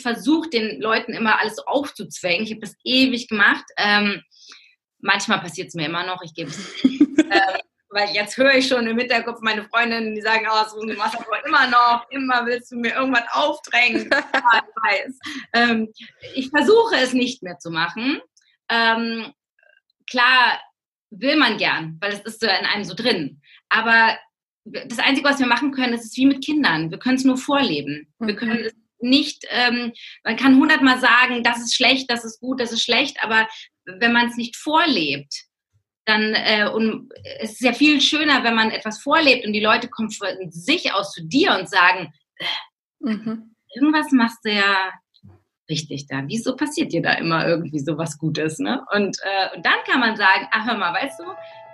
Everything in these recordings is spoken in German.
nicht versucht, den Leuten immer alles so aufzuzwängen. Ich habe das ewig gemacht. Ähm, manchmal passiert es mir immer noch, ich gebe es. ähm, weil jetzt höre ich schon im Hinterkopf meine Freundinnen, die sagen, oh, so, du machst aber immer noch, immer willst du mir irgendwas aufdrängen. ja, ich weiß. Ähm, ich versuche es nicht mehr zu machen. Ähm, klar will man gern, weil es ist so in einem so drin. Aber das Einzige, was wir machen können, ist es wie mit Kindern. Wir können es nur vorleben. Wir können es nicht, ähm, man kann hundertmal sagen, das ist schlecht, das ist gut, das ist schlecht, aber wenn man es nicht vorlebt, dann äh, und es ist ja viel schöner, wenn man etwas vorlebt und die Leute kommen von sich aus zu dir und sagen, äh, mhm. irgendwas machst du ja richtig da. Wieso passiert dir da immer irgendwie so was Gutes? Ne? Und, äh, und dann kann man sagen, ach hör mal, weißt du,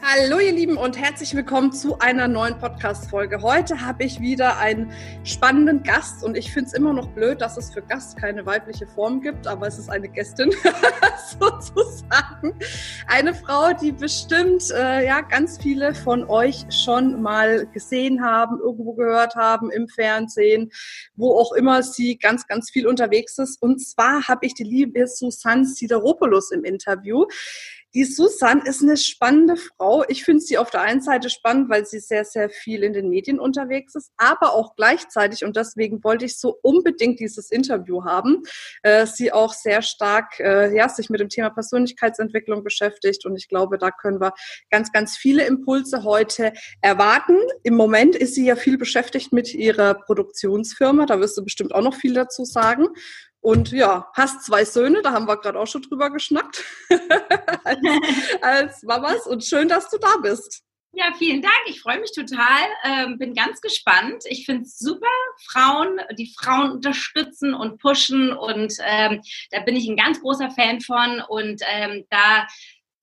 Hallo ihr Lieben und herzlich willkommen zu einer neuen Podcast-Folge. Heute habe ich wieder einen spannenden Gast und ich finde es immer noch blöd, dass es für Gast keine weibliche Form gibt, aber es ist eine Gästin sozusagen. Eine Frau, die bestimmt äh, ja ganz viele von euch schon mal gesehen haben, irgendwo gehört haben, im Fernsehen, wo auch immer sie ganz, ganz viel unterwegs ist. Und zwar habe ich die liebe Susanne Sideropoulos im Interview. Die Susan ist eine spannende Frau. Ich finde sie auf der einen Seite spannend, weil sie sehr, sehr viel in den Medien unterwegs ist, aber auch gleichzeitig, und deswegen wollte ich so unbedingt dieses Interview haben, äh, sie auch sehr stark äh, ja, sich mit dem Thema Persönlichkeitsentwicklung beschäftigt. Und ich glaube, da können wir ganz, ganz viele Impulse heute erwarten. Im Moment ist sie ja viel beschäftigt mit ihrer Produktionsfirma. Da wirst du bestimmt auch noch viel dazu sagen. Und ja, hast zwei Söhne, da haben wir gerade auch schon drüber geschnackt, als, als Mamas. Und schön, dass du da bist. Ja, vielen Dank. Ich freue mich total. Ähm, bin ganz gespannt. Ich finde es super, Frauen, die Frauen unterstützen und pushen. Und ähm, da bin ich ein ganz großer Fan von. Und ähm, da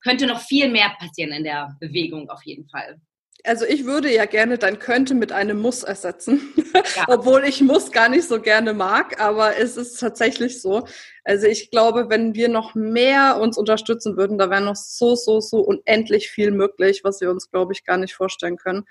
könnte noch viel mehr passieren in der Bewegung auf jeden Fall also ich würde ja gerne dein könnte mit einem muss ersetzen, ja. obwohl ich muss gar nicht so gerne mag, aber es ist tatsächlich so. Also ich glaube, wenn wir noch mehr uns unterstützen würden, da wäre noch so, so, so unendlich viel möglich, was wir uns, glaube ich, gar nicht vorstellen können.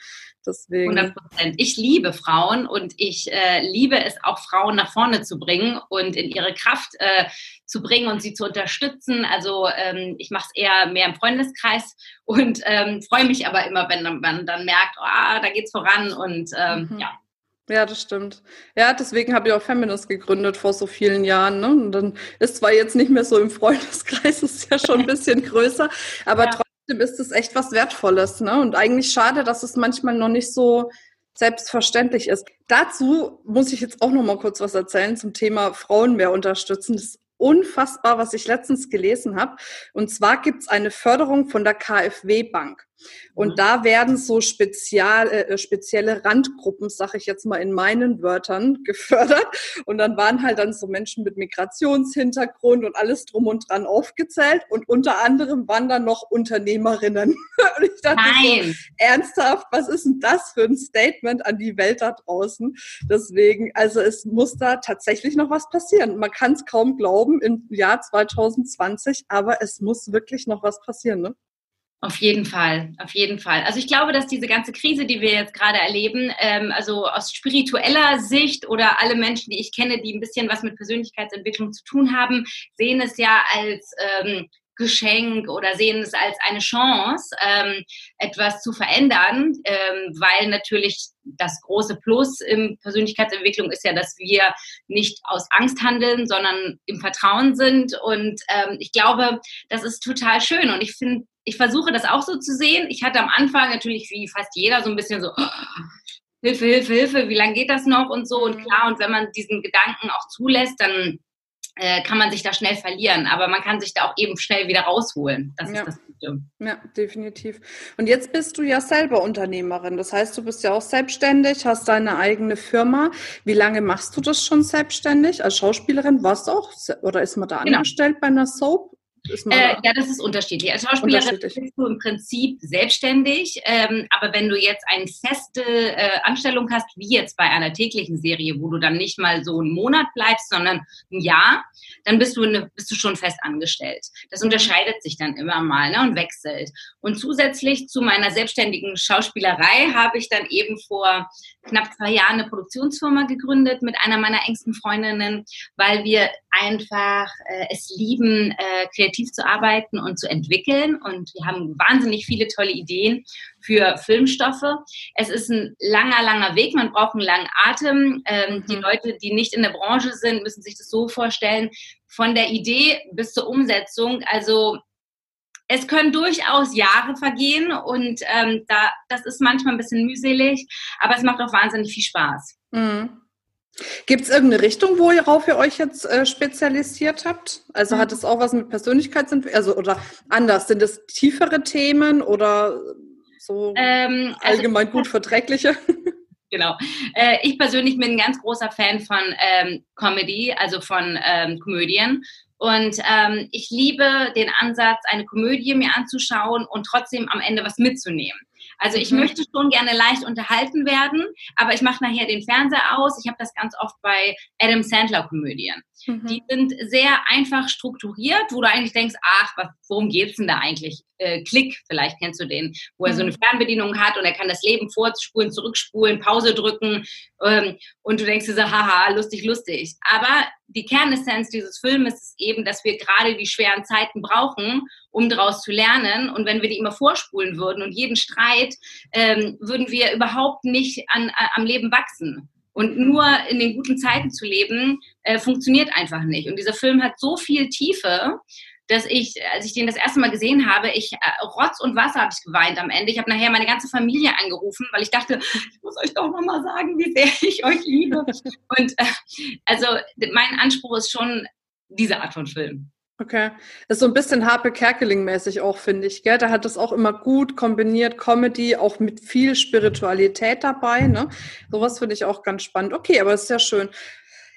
Deswegen. 100 Prozent. Ich liebe Frauen und ich äh, liebe es auch, Frauen nach vorne zu bringen und in ihre Kraft äh, zu bringen und sie zu unterstützen. Also ähm, ich mache es eher mehr im Freundeskreis und ähm, freue mich aber immer, wenn man dann merkt, oh, da geht's voran und ähm, mhm. ja. Ja, das stimmt. Ja, deswegen habe ich auch Feminist gegründet vor so vielen Jahren. Ne? Und dann ist zwar jetzt nicht mehr so im Freundeskreis, ist ja schon ein bisschen größer, aber ja. trotzdem ist es echt was Wertvolles. Ne? Und eigentlich schade, dass es manchmal noch nicht so selbstverständlich ist. Dazu muss ich jetzt auch noch mal kurz was erzählen zum Thema Frauen mehr unterstützen. Das ist unfassbar, was ich letztens gelesen habe. Und zwar gibt es eine Förderung von der KfW Bank. Und mhm. da werden so spezial, äh, spezielle Randgruppen, sag ich jetzt mal in meinen Wörtern, gefördert. Und dann waren halt dann so Menschen mit Migrationshintergrund und alles drum und dran aufgezählt. Und unter anderem waren dann noch Unternehmerinnen. und ich dachte Nein. so, ernsthaft, was ist denn das für ein Statement an die Welt da draußen? Deswegen, also es muss da tatsächlich noch was passieren. Man kann es kaum glauben im Jahr 2020, aber es muss wirklich noch was passieren. Ne? Auf jeden Fall, auf jeden Fall. Also ich glaube, dass diese ganze Krise, die wir jetzt gerade erleben, ähm, also aus spiritueller Sicht oder alle Menschen, die ich kenne, die ein bisschen was mit Persönlichkeitsentwicklung zu tun haben, sehen es ja als ähm, Geschenk oder sehen es als eine Chance, ähm, etwas zu verändern, ähm, weil natürlich das große Plus in Persönlichkeitsentwicklung ist ja, dass wir nicht aus Angst handeln, sondern im Vertrauen sind. Und ähm, ich glaube, das ist total schön. Und ich finde, ich versuche das auch so zu sehen. Ich hatte am Anfang natürlich wie fast jeder so ein bisschen so, oh, Hilfe, Hilfe, Hilfe, wie lange geht das noch und so. Und mhm. klar, und wenn man diesen Gedanken auch zulässt, dann äh, kann man sich da schnell verlieren, aber man kann sich da auch eben schnell wieder rausholen. Das ja. ist das Gute. Ja, definitiv. Und jetzt bist du ja selber Unternehmerin. Das heißt, du bist ja auch selbstständig, hast deine eigene Firma. Wie lange machst du das schon selbstständig? Als Schauspielerin warst du auch oder ist man da genau. angestellt bei einer Soap? Äh, ja, das ist unterschiedlich. Als Schauspielerin bist du im Prinzip selbstständig, ähm, aber wenn du jetzt eine feste äh, Anstellung hast, wie jetzt bei einer täglichen Serie, wo du dann nicht mal so einen Monat bleibst, sondern ein Jahr, dann bist du, eine, bist du schon fest angestellt. Das unterscheidet sich dann immer mal ne, und wechselt. Und zusätzlich zu meiner selbstständigen Schauspielerei habe ich dann eben vor knapp zwei Jahren eine Produktionsfirma gegründet mit einer meiner engsten Freundinnen, weil wir einfach äh, es lieben, äh, kreativ zu arbeiten und zu entwickeln. Und wir haben wahnsinnig viele tolle Ideen für Filmstoffe. Es ist ein langer, langer Weg. Man braucht einen langen Atem. Ähm, mhm. Die Leute, die nicht in der Branche sind, müssen sich das so vorstellen, von der Idee bis zur Umsetzung. Also es können durchaus Jahre vergehen und ähm, da, das ist manchmal ein bisschen mühselig, aber es macht auch wahnsinnig viel Spaß. Mhm. Gibt es irgendeine Richtung, worauf ihr euch jetzt äh, spezialisiert habt? Also mhm. hat es auch was mit Persönlichkeitsentwicklung, also oder anders? Sind es tiefere Themen oder so ähm, also allgemein gut verträgliche? Genau. Äh, ich persönlich bin ein ganz großer Fan von ähm, Comedy, also von ähm, Komödien. Und ähm, ich liebe den Ansatz, eine Komödie mir anzuschauen und trotzdem am Ende was mitzunehmen. Also ich mhm. möchte schon gerne leicht unterhalten werden, aber ich mache nachher den Fernseher aus. Ich habe das ganz oft bei Adam Sandler Komödien. Mhm. Die sind sehr einfach strukturiert, wo du eigentlich denkst, ach, was, worum geht's denn da eigentlich? Äh, Klick, vielleicht kennst du den, wo er so eine mhm. Fernbedienung hat und er kann das Leben vorspulen, zurückspulen, Pause drücken ähm, und du denkst dir so, haha, lustig, lustig. Aber die Kernessenz dieses Films ist eben, dass wir gerade die schweren Zeiten brauchen, um daraus zu lernen. Und wenn wir die immer vorspulen würden und jeden Streit, ähm, würden wir überhaupt nicht an, an, am Leben wachsen. Und nur in den guten Zeiten zu leben, äh, funktioniert einfach nicht. Und dieser Film hat so viel Tiefe, dass ich, als ich den das erste Mal gesehen habe, ich äh, Rotz und Wasser habe ich geweint am Ende. Ich habe nachher meine ganze Familie angerufen, weil ich dachte, ich muss euch doch nochmal sagen, wie sehr ich euch liebe. und äh, also mein Anspruch ist schon diese Art von Film. Okay. Das ist so ein bisschen Harpe Kerkeling-mäßig auch, finde ich, gell? Da hat das auch immer gut kombiniert, Comedy, auch mit viel Spiritualität dabei, ne? Sowas finde ich auch ganz spannend. Okay, aber es ist ja schön.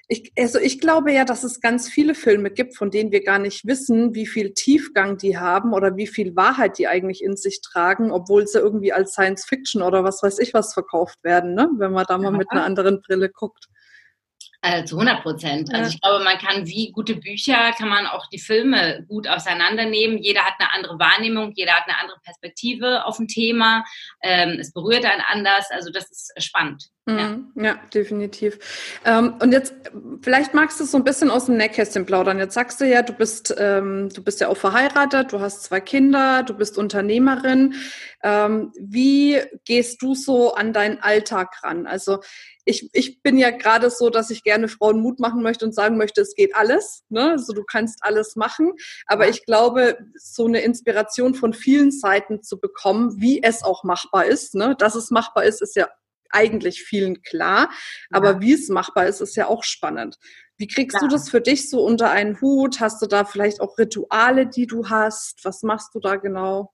Ich, also ich glaube ja, dass es ganz viele Filme gibt, von denen wir gar nicht wissen, wie viel Tiefgang die haben oder wie viel Wahrheit die eigentlich in sich tragen, obwohl sie irgendwie als Science Fiction oder was weiß ich was verkauft werden, ne? wenn man da mal ja. mit einer anderen Brille guckt. Also zu 100 Prozent. Also ich glaube, man kann wie gute Bücher, kann man auch die Filme gut auseinandernehmen. Jeder hat eine andere Wahrnehmung, jeder hat eine andere Perspektive auf ein Thema. Ähm, es berührt einen anders. Also das ist spannend. Mhm. Ja. ja, definitiv. Ähm, und jetzt, vielleicht magst du so ein bisschen aus dem Nähkästchen plaudern. Jetzt sagst du ja, du bist, ähm, du bist ja auch verheiratet, du hast zwei Kinder, du bist Unternehmerin. Ähm, wie gehst du so an deinen Alltag ran? Also ich, ich bin ja gerade so, dass ich gerne Frauen Mut machen möchte und sagen möchte, es geht alles. Ne? Also du kannst alles machen. Aber ich glaube, so eine Inspiration von vielen Seiten zu bekommen, wie es auch machbar ist. Ne? Dass es machbar ist, ist ja eigentlich vielen klar. Aber ja. wie es machbar ist, ist ja auch spannend. Wie kriegst ja. du das für dich so unter einen Hut? Hast du da vielleicht auch Rituale, die du hast? Was machst du da genau?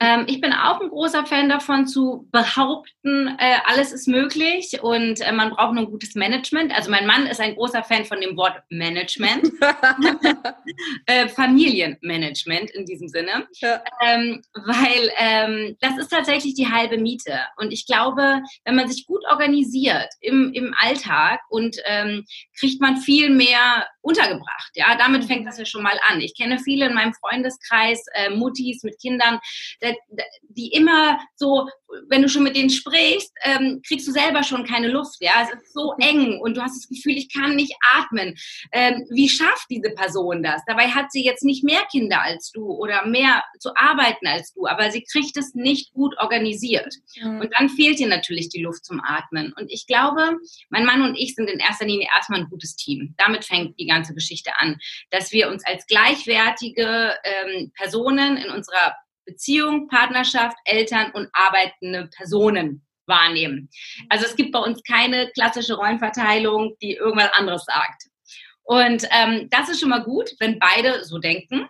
Ähm, ich bin auch ein großer Fan davon zu behaupten, äh, alles ist möglich und äh, man braucht nur ein gutes Management. Also mein Mann ist ein großer Fan von dem Wort Management, äh, Familienmanagement in diesem Sinne, ja. ähm, weil ähm, das ist tatsächlich die halbe Miete. Und ich glaube, wenn man sich gut organisiert im, im Alltag und ähm, kriegt man viel mehr untergebracht. Ja, damit fängt das ja schon mal an. Ich kenne viele in meinem Freundeskreis, äh, Muttis mit Kindern, die immer so, wenn du schon mit denen sprichst, ähm, kriegst du selber schon keine Luft. Ja, es ist so eng und du hast das Gefühl, ich kann nicht atmen. Ähm, wie schafft diese Person das? Dabei hat sie jetzt nicht mehr Kinder als du oder mehr zu arbeiten als du, aber sie kriegt es nicht gut organisiert. Mhm. Und dann fehlt dir natürlich die Luft zum Atmen. Und ich glaube, mein Mann und ich sind in erster Linie erstmal ein gutes Team. Damit fängt die ganze Geschichte an, dass wir uns als gleichwertige ähm, Personen in unserer Beziehung, Partnerschaft, Eltern und arbeitende Personen wahrnehmen. Also es gibt bei uns keine klassische Rollenverteilung, die irgendwas anderes sagt. Und ähm, das ist schon mal gut, wenn beide so denken.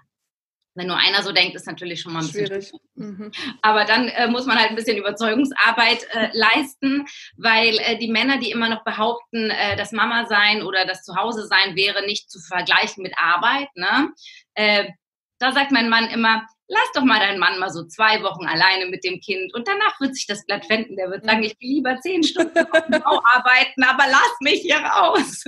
Wenn nur einer so denkt, ist natürlich schon mal ein bisschen schwierig. Mhm. Aber dann äh, muss man halt ein bisschen Überzeugungsarbeit äh, leisten, weil äh, die Männer, die immer noch behaupten, äh, das Mama sein oder das Zuhause sein wäre nicht zu vergleichen mit Arbeit, ne? Äh, Da sagt mein Mann immer, lass doch mal deinen Mann mal so zwei Wochen alleine mit dem Kind und danach wird sich das Blatt wenden. Der wird sagen, ich will lieber zehn Stunden auf dem Bau arbeiten, aber lass mich hier raus.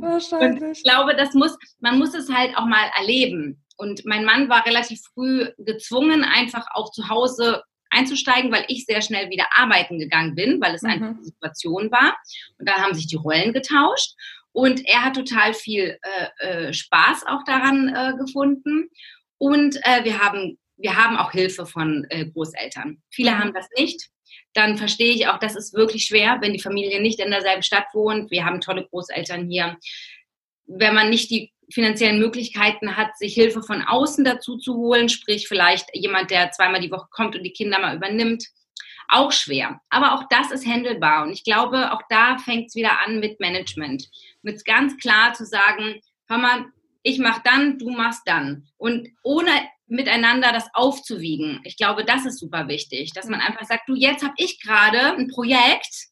Wahrscheinlich. Und ich glaube, das muss, man muss es halt auch mal erleben. Und mein Mann war relativ früh gezwungen, einfach auch zu Hause einzusteigen, weil ich sehr schnell wieder arbeiten gegangen bin, weil es mhm. eine Situation war. Und da haben sich die Rollen getauscht. Und er hat total viel äh, äh, Spaß auch daran äh, gefunden. Und äh, wir, haben, wir haben auch Hilfe von äh, Großeltern. Viele mhm. haben das nicht. Dann verstehe ich auch, das ist wirklich schwer, wenn die Familie nicht in derselben Stadt wohnt. Wir haben tolle Großeltern hier. Wenn man nicht die finanziellen Möglichkeiten hat, sich Hilfe von außen dazu zu holen, sprich vielleicht jemand, der zweimal die Woche kommt und die Kinder mal übernimmt, auch schwer. Aber auch das ist handelbar. Und ich glaube, auch da fängt es wieder an mit Management. Mit ganz klar zu sagen, hör mal, ich mach dann, du machst dann. Und ohne miteinander das aufzuwiegen. Ich glaube, das ist super wichtig, dass man einfach sagt, du, jetzt habe ich gerade ein Projekt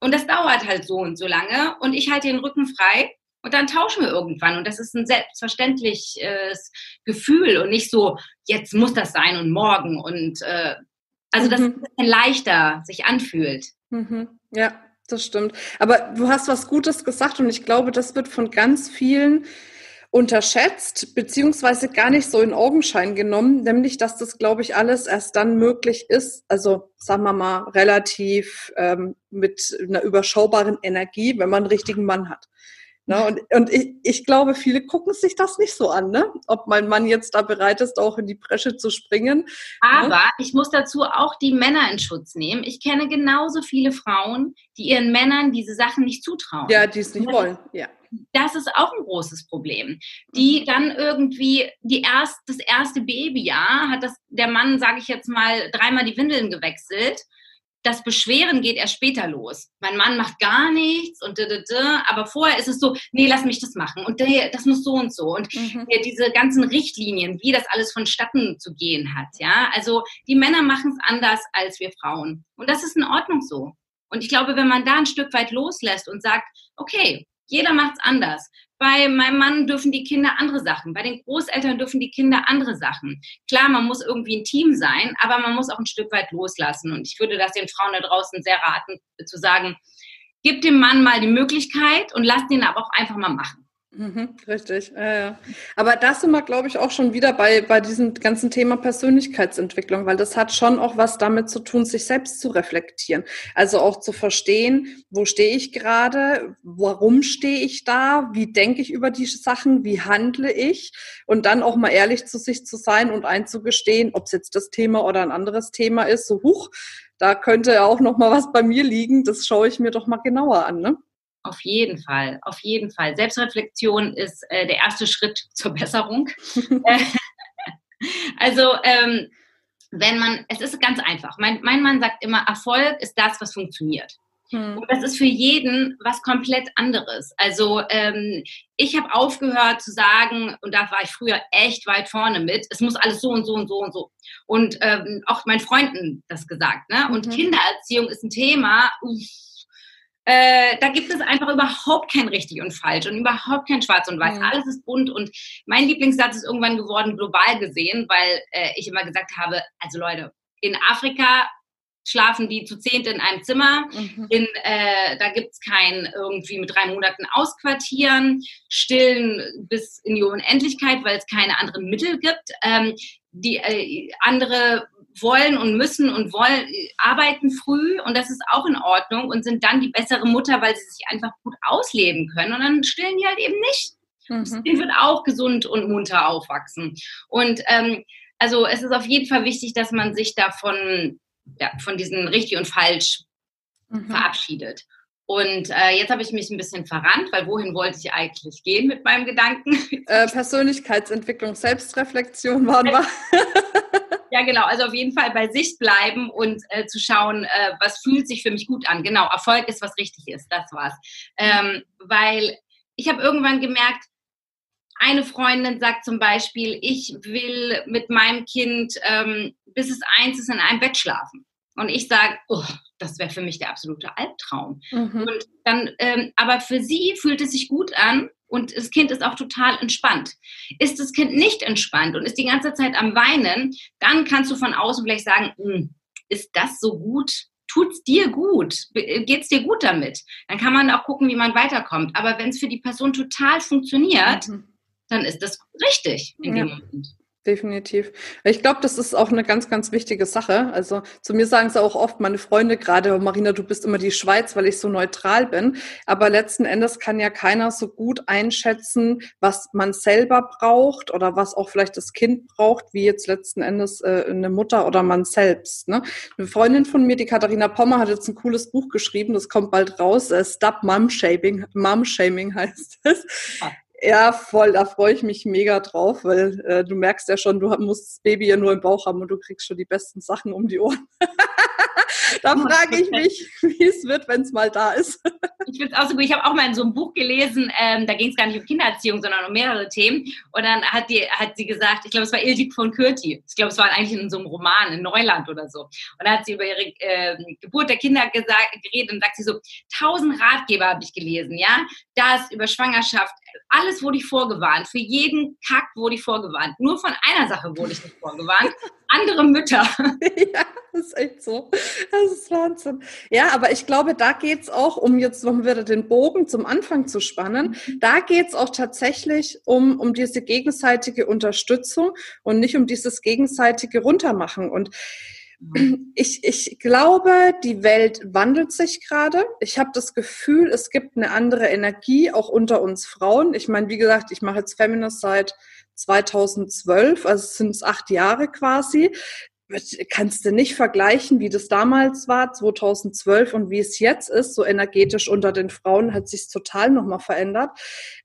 und das dauert halt so und so lange und ich halte den Rücken frei und dann tauschen wir irgendwann. Und das ist ein selbstverständliches Gefühl und nicht so, jetzt muss das sein und morgen. Und äh, also, dass mhm. es ein bisschen leichter sich anfühlt. Mhm. Ja, das stimmt. Aber du hast was Gutes gesagt und ich glaube, das wird von ganz vielen unterschätzt, beziehungsweise gar nicht so in Augenschein genommen, nämlich, dass das, glaube ich, alles erst dann möglich ist, also sagen wir mal, relativ ähm, mit einer überschaubaren Energie, wenn man einen richtigen Mann hat. Ne? Und, und ich, ich glaube, viele gucken sich das nicht so an, ne? ob mein Mann jetzt da bereit ist, auch in die Bresche zu springen. Aber ne? ich muss dazu auch die Männer in Schutz nehmen. Ich kenne genauso viele Frauen, die ihren Männern diese Sachen nicht zutrauen. Ja, die es nicht wollen, ja. Das ist auch ein großes Problem. Die mhm. dann irgendwie die erst, das erste Babyjahr hat das, der Mann, sage ich jetzt mal, dreimal die Windeln gewechselt das Beschweren geht erst später los. Mein Mann macht gar nichts und aber vorher ist es so, nee, lass mich das machen und das muss so und so und mhm. diese ganzen Richtlinien, wie das alles vonstatten zu gehen hat, ja. Also die Männer machen es anders als wir Frauen und das ist in Ordnung so. Und ich glaube, wenn man da ein Stück weit loslässt und sagt, okay, jeder macht es anders. Bei meinem Mann dürfen die Kinder andere Sachen. Bei den Großeltern dürfen die Kinder andere Sachen. Klar, man muss irgendwie ein Team sein, aber man muss auch ein Stück weit loslassen. Und ich würde das den Frauen da draußen sehr raten, zu sagen, gib dem Mann mal die Möglichkeit und lass den aber auch einfach mal machen. Mhm, richtig. Äh, aber da sind wir, glaube ich, auch schon wieder bei, bei diesem ganzen Thema Persönlichkeitsentwicklung, weil das hat schon auch was damit zu tun, sich selbst zu reflektieren. Also auch zu verstehen, wo stehe ich gerade, warum stehe ich da, wie denke ich über die Sachen, wie handle ich und dann auch mal ehrlich zu sich zu sein und einzugestehen, ob es jetzt das Thema oder ein anderes Thema ist, so huch, da könnte auch noch mal was bei mir liegen, das schaue ich mir doch mal genauer an. Ne? Auf jeden Fall, auf jeden Fall. Selbstreflexion ist äh, der erste Schritt zur Besserung. Also ähm, wenn man, es ist ganz einfach. Mein, mein Mann sagt immer, Erfolg ist das, was funktioniert. Hm. Und das ist für jeden was komplett anderes. Also ähm, ich habe aufgehört zu sagen, und da war ich früher echt weit vorne mit, es muss alles so und so und so und so. Und ähm, auch meinen Freunden das gesagt. Ne? Und mhm. Kindererziehung ist ein Thema, uff, äh, da gibt es einfach überhaupt kein richtig und falsch und überhaupt kein schwarz und weiß. Mhm. Alles ist bunt und mein Lieblingssatz ist irgendwann geworden, global gesehen, weil äh, ich immer gesagt habe, also Leute, in Afrika schlafen die zu zehnt in einem Zimmer. Mhm. In, äh, da gibt es kein irgendwie mit drei Monaten Ausquartieren, stillen bis in die Unendlichkeit, weil es keine anderen Mittel gibt. Ähm, die äh, andere wollen und müssen und wollen, arbeiten früh und das ist auch in Ordnung und sind dann die bessere Mutter, weil sie sich einfach gut ausleben können und dann stillen die halt eben nicht. Mhm. Kind wird auch gesund und munter aufwachsen. Und ähm, also es ist auf jeden Fall wichtig, dass man sich davon, ja, von diesen richtig und falsch mhm. verabschiedet. Und äh, jetzt habe ich mich ein bisschen verrannt, weil wohin wollte ich eigentlich gehen mit meinem Gedanken? Äh, Persönlichkeitsentwicklung, Selbstreflexion waren wir. Ja, genau. Also auf jeden Fall bei sich bleiben und äh, zu schauen, äh, was fühlt sich für mich gut an. Genau, Erfolg ist, was richtig ist. Das war's. Ähm, weil ich habe irgendwann gemerkt, eine Freundin sagt zum Beispiel, ich will mit meinem Kind, ähm, bis es eins ist, in einem Bett schlafen. Und ich sage, oh, das wäre für mich der absolute Albtraum. Mhm. Und dann, ähm, aber für sie fühlt es sich gut an und das Kind ist auch total entspannt. Ist das Kind nicht entspannt und ist die ganze Zeit am Weinen, dann kannst du von außen vielleicht sagen, hm, ist das so gut? Tut's dir gut? Geht's dir gut damit? Dann kann man auch gucken, wie man weiterkommt. Aber wenn es für die Person total funktioniert, mhm. dann ist das richtig in ja. dem Moment definitiv. Ich glaube, das ist auch eine ganz, ganz wichtige Sache. Also zu mir sagen es auch oft meine Freunde gerade, Marina, du bist immer die Schweiz, weil ich so neutral bin. Aber letzten Endes kann ja keiner so gut einschätzen, was man selber braucht oder was auch vielleicht das Kind braucht, wie jetzt letzten Endes äh, eine Mutter oder man selbst. Ne? Eine Freundin von mir, die Katharina Pommer, hat jetzt ein cooles Buch geschrieben, das kommt bald raus. Äh, Stop Mom Shaming, Mom Shaming heißt es. Ah. Ja, voll, da freue ich mich mega drauf, weil äh, du merkst ja schon, du musst das Baby ja nur im Bauch haben und du kriegst schon die besten Sachen um die Ohren. da frage ich mich, wie es wird, wenn es mal da ist. ich finde es auch so gut. Ich habe auch mal in so einem Buch gelesen, ähm, da ging es gar nicht um Kindererziehung, sondern um mehrere Themen. Und dann hat, die, hat sie gesagt, ich glaube, es war Ildik von Kürti. Ich glaube, es war eigentlich in so einem Roman in Neuland oder so. Und da hat sie über ihre äh, Geburt der Kinder gesagt, geredet und sagt sie so, tausend Ratgeber habe ich gelesen, ja. Das über Schwangerschaft, alles wurde ich vorgewarnt. Für jeden Kack wurde ich vorgewarnt. Nur von einer Sache wurde ich nicht vorgewarnt. Andere Mütter. ja, das ist echt so. Das ist Wahnsinn. Ja, aber ich glaube, da geht es auch, um jetzt noch wieder den Bogen zum Anfang zu spannen, mhm. da geht es auch tatsächlich um, um diese gegenseitige Unterstützung und nicht um dieses gegenseitige Runtermachen. Und ich, ich glaube, die Welt wandelt sich gerade. Ich habe das Gefühl, es gibt eine andere Energie, auch unter uns Frauen. Ich meine, wie gesagt, ich mache jetzt Feminist seit 2012, also sind es acht Jahre quasi. Kannst du nicht vergleichen, wie das damals war, 2012 und wie es jetzt ist. So energetisch unter den Frauen hat sich total nochmal verändert.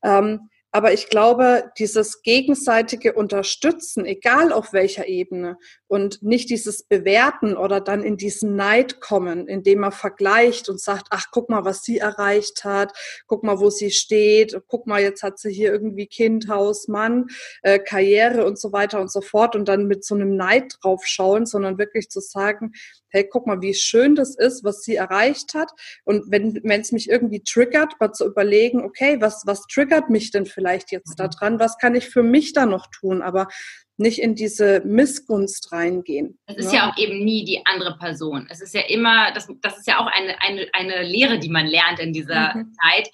Ähm, aber ich glaube, dieses gegenseitige Unterstützen, egal auf welcher Ebene, und nicht dieses Bewerten oder dann in diesen Neid kommen, indem man vergleicht und sagt, ach, guck mal, was sie erreicht hat, guck mal, wo sie steht, guck mal, jetzt hat sie hier irgendwie Kind, Haus, Mann, äh, Karriere und so weiter und so fort und dann mit so einem Neid drauf schauen, sondern wirklich zu sagen, hey, guck mal, wie schön das ist, was sie erreicht hat. Und wenn wenn es mich irgendwie triggert, mal zu überlegen, okay, was, was triggert mich denn vielleicht jetzt mhm. daran? Was kann ich für mich da noch tun? Aber nicht in diese Missgunst reingehen. Es ist ja. ja auch eben nie die andere Person. Es ist ja immer, das, das ist ja auch eine, eine, eine Lehre, die man lernt in dieser mhm. Zeit,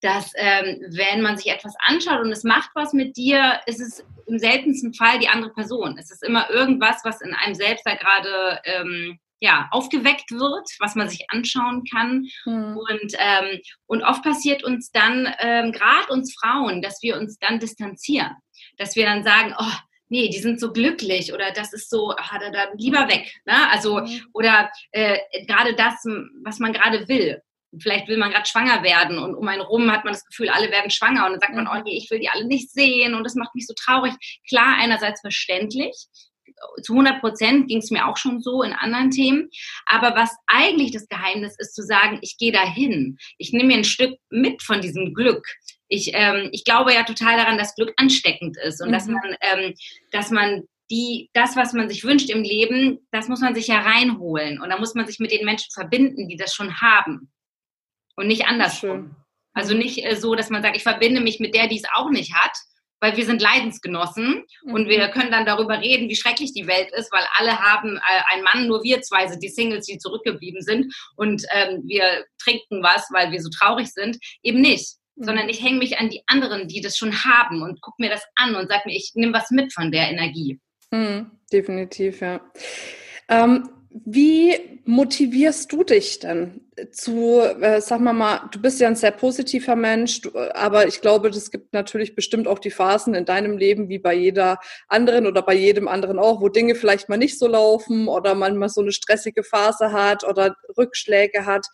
dass ähm, wenn man sich etwas anschaut und es macht was mit dir, ist es im seltensten Fall die andere Person. Es ist immer irgendwas, was in einem selbst da gerade ähm, ja, aufgeweckt wird, was man sich anschauen kann. Mhm. Und, ähm, und oft passiert uns dann, ähm, gerade uns Frauen, dass wir uns dann distanzieren. Dass wir dann sagen, oh, nee, die sind so glücklich oder das ist so, ah, da, da, lieber weg. Ne? Also, mhm. oder äh, gerade das, was man gerade will. Vielleicht will man gerade schwanger werden und um einen rum hat man das Gefühl, alle werden schwanger und dann sagt man, mhm. oh nee, ich will die alle nicht sehen und das macht mich so traurig. Klar, einerseits verständlich, zu 100 Prozent ging es mir auch schon so in anderen Themen. Aber was eigentlich das Geheimnis ist, zu sagen, ich gehe dahin. Ich nehme mir ein Stück mit von diesem Glück. Ich, ähm, ich glaube ja total daran, dass Glück ansteckend ist und mhm. dass man, ähm, dass man die, das, was man sich wünscht im Leben, das muss man sich ja reinholen. Und da muss man sich mit den Menschen verbinden, die das schon haben. Und nicht andersrum. Also nicht äh, so, dass man sagt, ich verbinde mich mit der, die es auch nicht hat, weil wir sind Leidensgenossen mhm. und wir können dann darüber reden, wie schrecklich die Welt ist, weil alle haben äh, einen Mann, nur wir zwei sind die Singles, die zurückgeblieben sind und ähm, wir trinken was, weil wir so traurig sind. Eben nicht. Mhm. Sondern ich hänge mich an die anderen, die das schon haben und gucke mir das an und sage mir, ich nehme was mit von der Energie. Mhm, definitiv, ja. Ähm, wie motivierst du dich denn zu, äh, sag mal mal, du bist ja ein sehr positiver Mensch, du, aber ich glaube, es gibt natürlich bestimmt auch die Phasen in deinem Leben, wie bei jeder anderen oder bei jedem anderen auch, wo Dinge vielleicht mal nicht so laufen oder man mal so eine stressige Phase hat oder Rückschläge hat.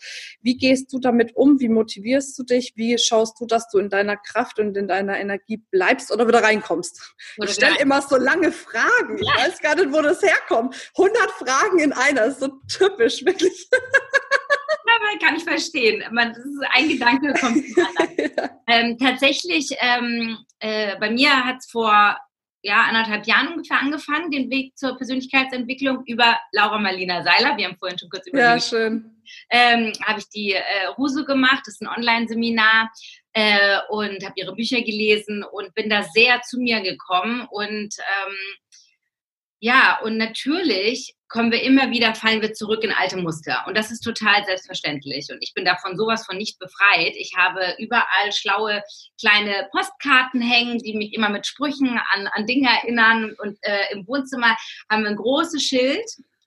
Wie gehst du damit um? Wie motivierst du dich? Wie schaust du, dass du in deiner Kraft und in deiner Energie bleibst oder wieder reinkommst? ich stelle immer so lange Fragen. Ich weiß gar nicht, wo das herkommt. 100 Fragen in einer, das ist so typisch, wirklich. kann ich verstehen. Man, das ist ein Gedanke kommt ja. ähm, Tatsächlich, ähm, äh, bei mir hat es vor ja, anderthalb Jahren ungefähr angefangen, den Weg zur Persönlichkeitsentwicklung über Laura Marlina Seiler. Wir haben vorhin schon kurz über Ja, schön. Ähm, habe ich die äh, Ruse gemacht, das ist ein Online-Seminar äh, und habe ihre Bücher gelesen und bin da sehr zu mir gekommen und ähm, ja, und natürlich kommen wir immer wieder, fallen wir zurück in alte Muster. Und das ist total selbstverständlich. Und ich bin davon sowas von nicht befreit. Ich habe überall schlaue kleine Postkarten hängen, die mich immer mit Sprüchen an, an Dinge erinnern. Und äh, im Wohnzimmer haben wir ein großes Schild,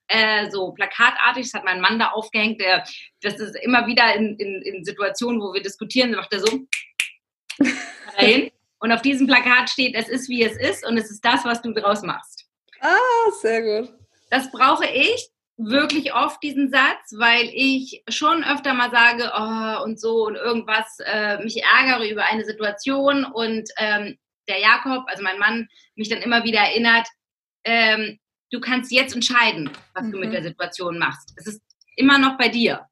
äh, so plakatartig, das hat mein Mann da aufgehängt, der, das ist immer wieder in, in, in Situationen, wo wir diskutieren, macht er so dahin. Und auf diesem Plakat steht, es ist wie es ist und es ist das, was du draus machst. Ah, sehr gut. Das brauche ich wirklich oft, diesen Satz, weil ich schon öfter mal sage, oh, und so und irgendwas, äh, mich ärgere über eine Situation und ähm, der Jakob, also mein Mann, mich dann immer wieder erinnert, ähm, du kannst jetzt entscheiden, was mhm. du mit mhm. der Situation machst. Es ist immer noch bei dir.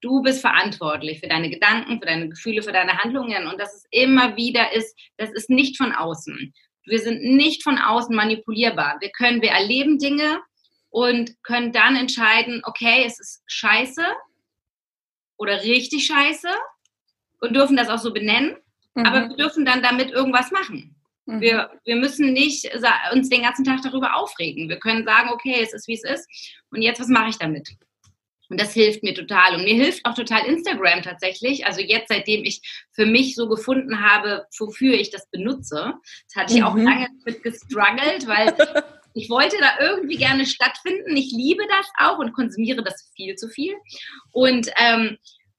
Du bist verantwortlich für deine Gedanken, für deine Gefühle, für deine Handlungen und dass es immer wieder ist, das ist nicht von außen. Wir sind nicht von außen manipulierbar. Wir können, wir erleben Dinge und können dann entscheiden, okay, es ist scheiße oder richtig scheiße und dürfen das auch so benennen, mhm. aber wir dürfen dann damit irgendwas machen. Mhm. Wir, wir müssen nicht uns den ganzen Tag darüber aufregen. Wir können sagen, okay, es ist wie es ist und jetzt, was mache ich damit? Und das hilft mir total. Und mir hilft auch total Instagram tatsächlich. Also jetzt, seitdem ich für mich so gefunden habe, wofür ich das benutze, das hatte ich mhm. auch lange mit gestruggelt, weil ich wollte da irgendwie gerne stattfinden. Ich liebe das auch und konsumiere das viel zu viel. Und ähm,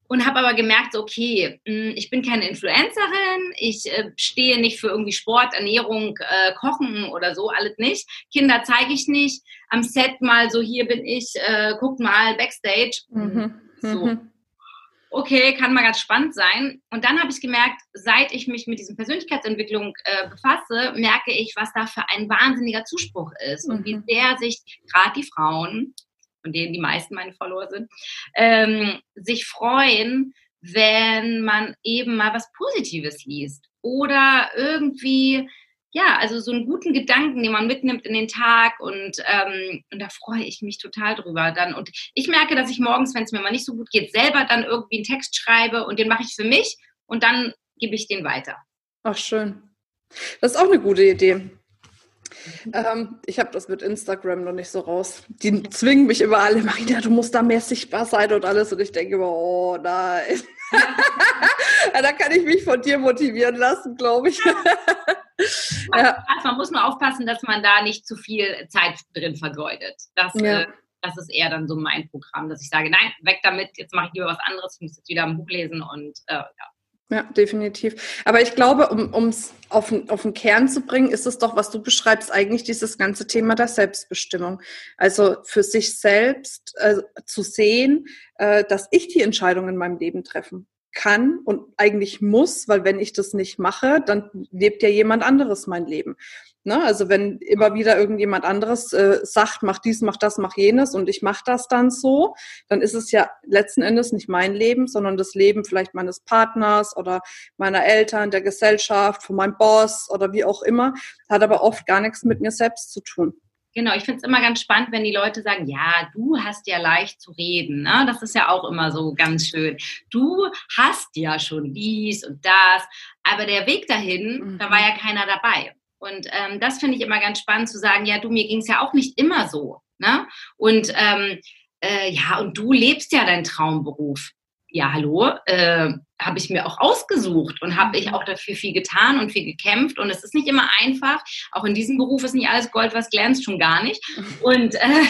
und habe aber gemerkt, okay, hm, ich bin keine Influencerin, ich äh, stehe nicht für irgendwie Sport, Ernährung, äh, Kochen oder so, alles nicht. Kinder zeige ich nicht. Am Set mal so, hier bin ich, äh, guckt mal Backstage. Mhm. So. Mhm. Okay, kann mal ganz spannend sein. Und dann habe ich gemerkt, seit ich mich mit diesem Persönlichkeitsentwicklung äh, befasse, merke ich, was da für ein wahnsinniger Zuspruch ist mhm. und wie mhm. sehr sich gerade die Frauen von denen die meisten meine Follower sind, ähm, sich freuen, wenn man eben mal was Positives liest oder irgendwie ja, also so einen guten Gedanken, den man mitnimmt in den Tag und, ähm, und da freue ich mich total drüber dann. Und ich merke, dass ich morgens, wenn es mir mal nicht so gut geht, selber dann irgendwie einen Text schreibe und den mache ich für mich und dann gebe ich den weiter. Ach, schön. Das ist auch eine gute Idee. Ähm, ich habe das mit Instagram noch nicht so raus. Die zwingen mich immer alle, Marina, du musst da mehr sichtbar sein und alles. Und ich denke immer, oh nein. da kann ich mich von dir motivieren lassen, glaube ich. ja. Man muss nur aufpassen, dass man da nicht zu viel Zeit drin vergeudet. Das, ja. äh, das ist eher dann so mein Programm, dass ich sage, nein, weg damit, jetzt mache ich lieber was anderes, ich muss jetzt wieder ein Buch lesen und äh, ja. Ja, definitiv. Aber ich glaube, um es auf, auf den Kern zu bringen, ist es doch, was du beschreibst, eigentlich dieses ganze Thema der Selbstbestimmung. Also für sich selbst äh, zu sehen, äh, dass ich die Entscheidung in meinem Leben treffen kann und eigentlich muss, weil wenn ich das nicht mache, dann lebt ja jemand anderes mein Leben. Ne? Also wenn immer wieder irgendjemand anderes äh, sagt, mach dies, mach das, mach jenes und ich mache das dann so, dann ist es ja letzten Endes nicht mein Leben, sondern das Leben vielleicht meines Partners oder meiner Eltern, der Gesellschaft, von meinem Boss oder wie auch immer, hat aber oft gar nichts mit mir selbst zu tun. Genau, ich finde es immer ganz spannend, wenn die Leute sagen, ja, du hast ja leicht zu reden. Ne? Das ist ja auch immer so ganz schön. Du hast ja schon dies und das, aber der Weg dahin, mhm. da war ja keiner dabei. Und ähm, das finde ich immer ganz spannend zu sagen, ja, du, mir ging es ja auch nicht immer so. Ne? Und ähm, äh, ja, und du lebst ja deinen Traumberuf. Ja, hallo, äh, habe ich mir auch ausgesucht und habe ich mhm. auch dafür viel getan und viel gekämpft. Und es ist nicht immer einfach. Auch in diesem Beruf ist nicht alles Gold, was glänzt, schon gar nicht. Und äh,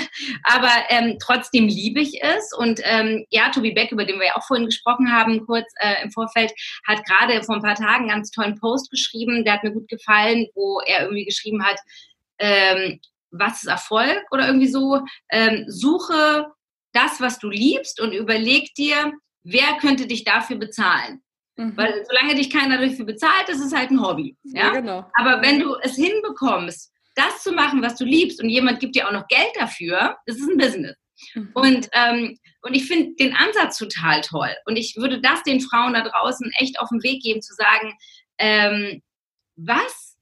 aber ähm, trotzdem liebe ich es. Und ähm, ja, Tobi Beck, über den wir ja auch vorhin gesprochen haben, kurz äh, im Vorfeld, hat gerade vor ein paar Tagen einen ganz tollen Post geschrieben. Der hat mir gut gefallen, wo er irgendwie geschrieben hat, ähm, was ist Erfolg oder irgendwie so. Ähm, suche das, was du liebst und überleg dir, wer könnte dich dafür bezahlen? Mhm. Weil solange dich keiner dafür bezahlt, ist es halt ein Hobby. Ja? ja, genau. Aber wenn du es hinbekommst, das zu machen, was du liebst und jemand gibt dir auch noch Geld dafür, das ist ein Business. Mhm. Und, ähm, und ich finde den Ansatz total toll. Und ich würde das den Frauen da draußen echt auf den Weg geben, zu sagen, ähm, was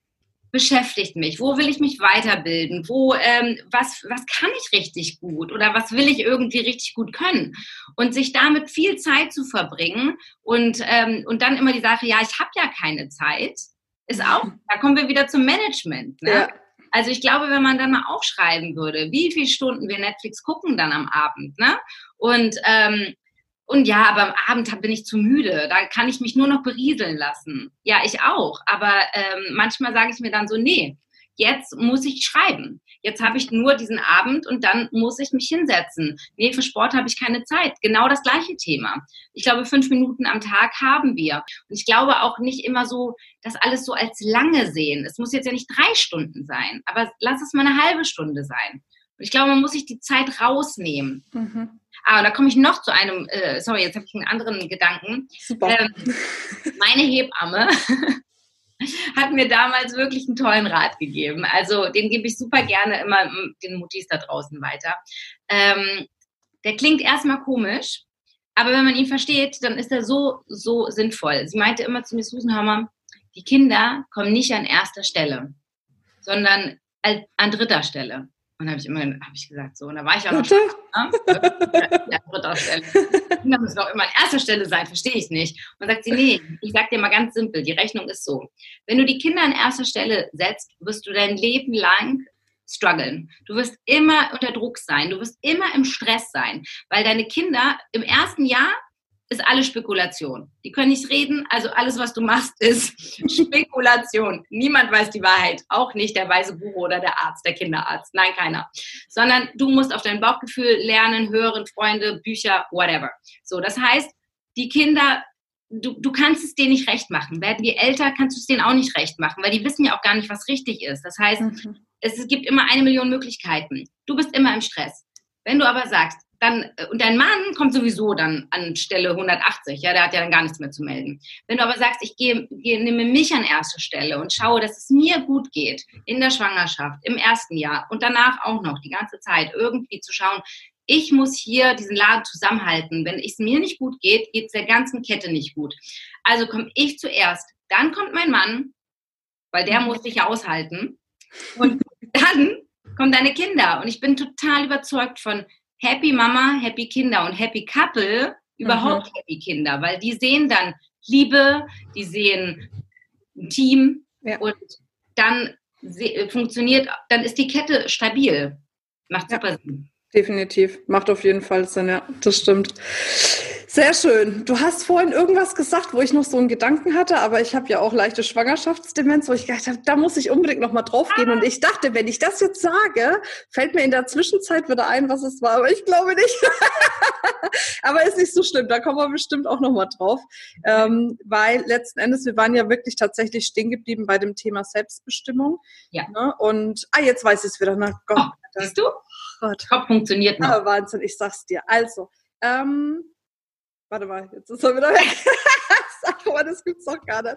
beschäftigt mich? Wo will ich mich weiterbilden? Wo, ähm, was, was kann ich richtig gut oder was will ich irgendwie richtig gut können? Und sich damit viel Zeit zu verbringen und, ähm, und dann immer die Sache, ja, ich habe ja keine Zeit, ist auch, da kommen wir wieder zum Management. Ne? Ja. Also ich glaube, wenn man dann mal aufschreiben würde, wie viele Stunden wir Netflix gucken dann am Abend, ne? Und ähm, und ja, aber am Abend bin ich zu müde. Da kann ich mich nur noch berieseln lassen. Ja, ich auch. Aber ähm, manchmal sage ich mir dann so, nee, jetzt muss ich schreiben. Jetzt habe ich nur diesen Abend und dann muss ich mich hinsetzen. Nee, für Sport habe ich keine Zeit. Genau das gleiche Thema. Ich glaube, fünf Minuten am Tag haben wir. Und ich glaube auch nicht immer so, das alles so als lange sehen. Es muss jetzt ja nicht drei Stunden sein, aber lass es mal eine halbe Stunde sein. Und ich glaube, man muss sich die Zeit rausnehmen. Mhm. Ah, und da komme ich noch zu einem, äh, sorry, jetzt habe ich einen anderen Gedanken. Super. Ähm, meine Hebamme hat mir damals wirklich einen tollen Rat gegeben. Also den gebe ich super gerne immer den Mutis da draußen weiter. Ähm, der klingt erstmal komisch, aber wenn man ihn versteht, dann ist er so, so sinnvoll. Sie meinte immer zu mir, Susan, mal, die Kinder kommen nicht an erster Stelle, sondern an dritter Stelle. Und habe ich immer habe ich gesagt, so. Und da war ich auch noch. Ne? Kinder müssen auch immer an erster Stelle sein, verstehe ich nicht. Und sagt sie, nee, ich sage dir mal ganz simpel, die Rechnung ist so. Wenn du die Kinder an erster Stelle setzt, wirst du dein Leben lang strugglen. Du wirst immer unter Druck sein, du wirst immer im Stress sein, weil deine Kinder im ersten Jahr ist alles Spekulation. Die können nicht reden, also alles, was du machst, ist Spekulation. Niemand weiß die Wahrheit, auch nicht der weise Guru oder der Arzt, der Kinderarzt. Nein, keiner. Sondern du musst auf dein Bauchgefühl lernen, hören, Freunde, Bücher, whatever. So, das heißt, die Kinder, du, du kannst es denen nicht recht machen. Werden die älter, kannst du es denen auch nicht recht machen, weil die wissen ja auch gar nicht, was richtig ist. Das heißt, mhm. es gibt immer eine Million Möglichkeiten. Du bist immer im Stress. Wenn du aber sagst, dann, äh, und dein Mann kommt sowieso dann an Stelle 180, ja, der hat ja dann gar nichts mehr zu melden. Wenn du aber sagst, ich gehe, gehe, nehme mich an erste Stelle und schaue, dass es mir gut geht in der Schwangerschaft, im ersten Jahr und danach auch noch die ganze Zeit irgendwie zu schauen, ich muss hier diesen Laden zusammenhalten. Wenn es mir nicht gut geht, geht es der ganzen Kette nicht gut. Also komme ich zuerst, dann kommt mein Mann, weil der muss sich ja aushalten. Und dann kommen deine Kinder. Und ich bin total überzeugt von, Happy Mama, Happy Kinder und Happy Couple überhaupt mhm. Happy Kinder, weil die sehen dann Liebe, die sehen ein Team ja. und dann funktioniert, dann ist die Kette stabil. Macht super ja. Sinn. Definitiv. Macht auf jeden Fall Sinn, ja. Das stimmt. Sehr schön. Du hast vorhin irgendwas gesagt, wo ich noch so einen Gedanken hatte, aber ich habe ja auch leichte Schwangerschaftsdemenz, wo ich gedacht habe, da muss ich unbedingt noch mal drauf gehen. Und ich dachte, wenn ich das jetzt sage, fällt mir in der Zwischenzeit wieder ein, was es war. Aber ich glaube nicht. aber ist nicht so schlimm. Da kommen wir bestimmt auch noch mal drauf, ähm, weil letzten Endes wir waren ja wirklich tatsächlich stehen geblieben bei dem Thema Selbstbestimmung. Ja. Ne? Und ah, jetzt weiß ich es wieder. Na Gott. Oh, siehst du? Gott. Kopf funktioniert noch. Aber Wahnsinn. Ich sag's dir. Also. Ähm, Warte mal, jetzt ist er wieder weg. Sag mal, das gibt's doch gar nicht.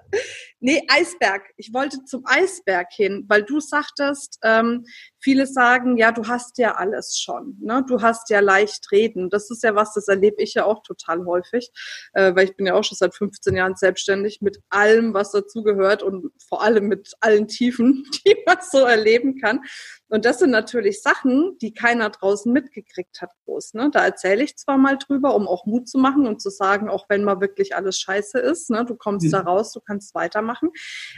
Nee, Eisberg. Ich wollte zum Eisberg hin, weil du sagtest, ähm, viele sagen, ja, du hast ja alles schon. Ne? Du hast ja leicht reden. Das ist ja was, das erlebe ich ja auch total häufig, äh, weil ich bin ja auch schon seit 15 Jahren selbstständig mit allem, was dazugehört und vor allem mit allen Tiefen, die man so erleben kann. Und das sind natürlich Sachen, die keiner draußen mitgekriegt hat groß. Ne? Da erzähle ich zwar mal drüber, um auch Mut zu machen und zu sagen, auch wenn mal wirklich alles scheiße ist, ne, du kommst mhm. da raus, du kannst weitermachen.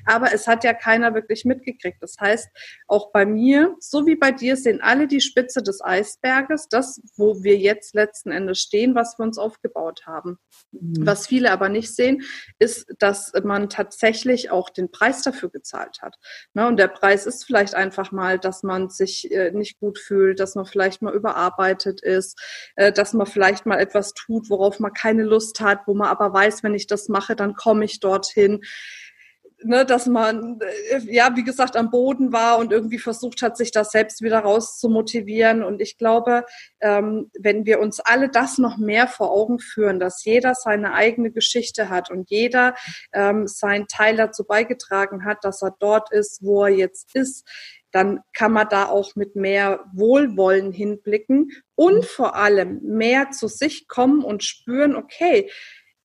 Aber es hat ja keiner wirklich mitgekriegt. Das heißt, auch bei mir, so wie bei dir, sehen alle die Spitze des Eisberges, das, wo wir jetzt letzten Endes stehen, was wir uns aufgebaut haben. Mhm. Was viele aber nicht sehen, ist, dass man tatsächlich auch den Preis dafür gezahlt hat. Ne? Und der Preis ist vielleicht einfach mal, dass man man sich äh, nicht gut fühlt, dass man vielleicht mal überarbeitet ist, äh, dass man vielleicht mal etwas tut, worauf man keine Lust hat, wo man aber weiß, wenn ich das mache, dann komme ich dorthin. Ne, dass man, äh, ja, wie gesagt, am Boden war und irgendwie versucht hat, sich das selbst wieder rauszumotivieren. Und ich glaube, ähm, wenn wir uns alle das noch mehr vor Augen führen, dass jeder seine eigene Geschichte hat und jeder ähm, seinen Teil dazu beigetragen hat, dass er dort ist, wo er jetzt ist, dann kann man da auch mit mehr Wohlwollen hinblicken und vor allem mehr zu sich kommen und spüren, okay,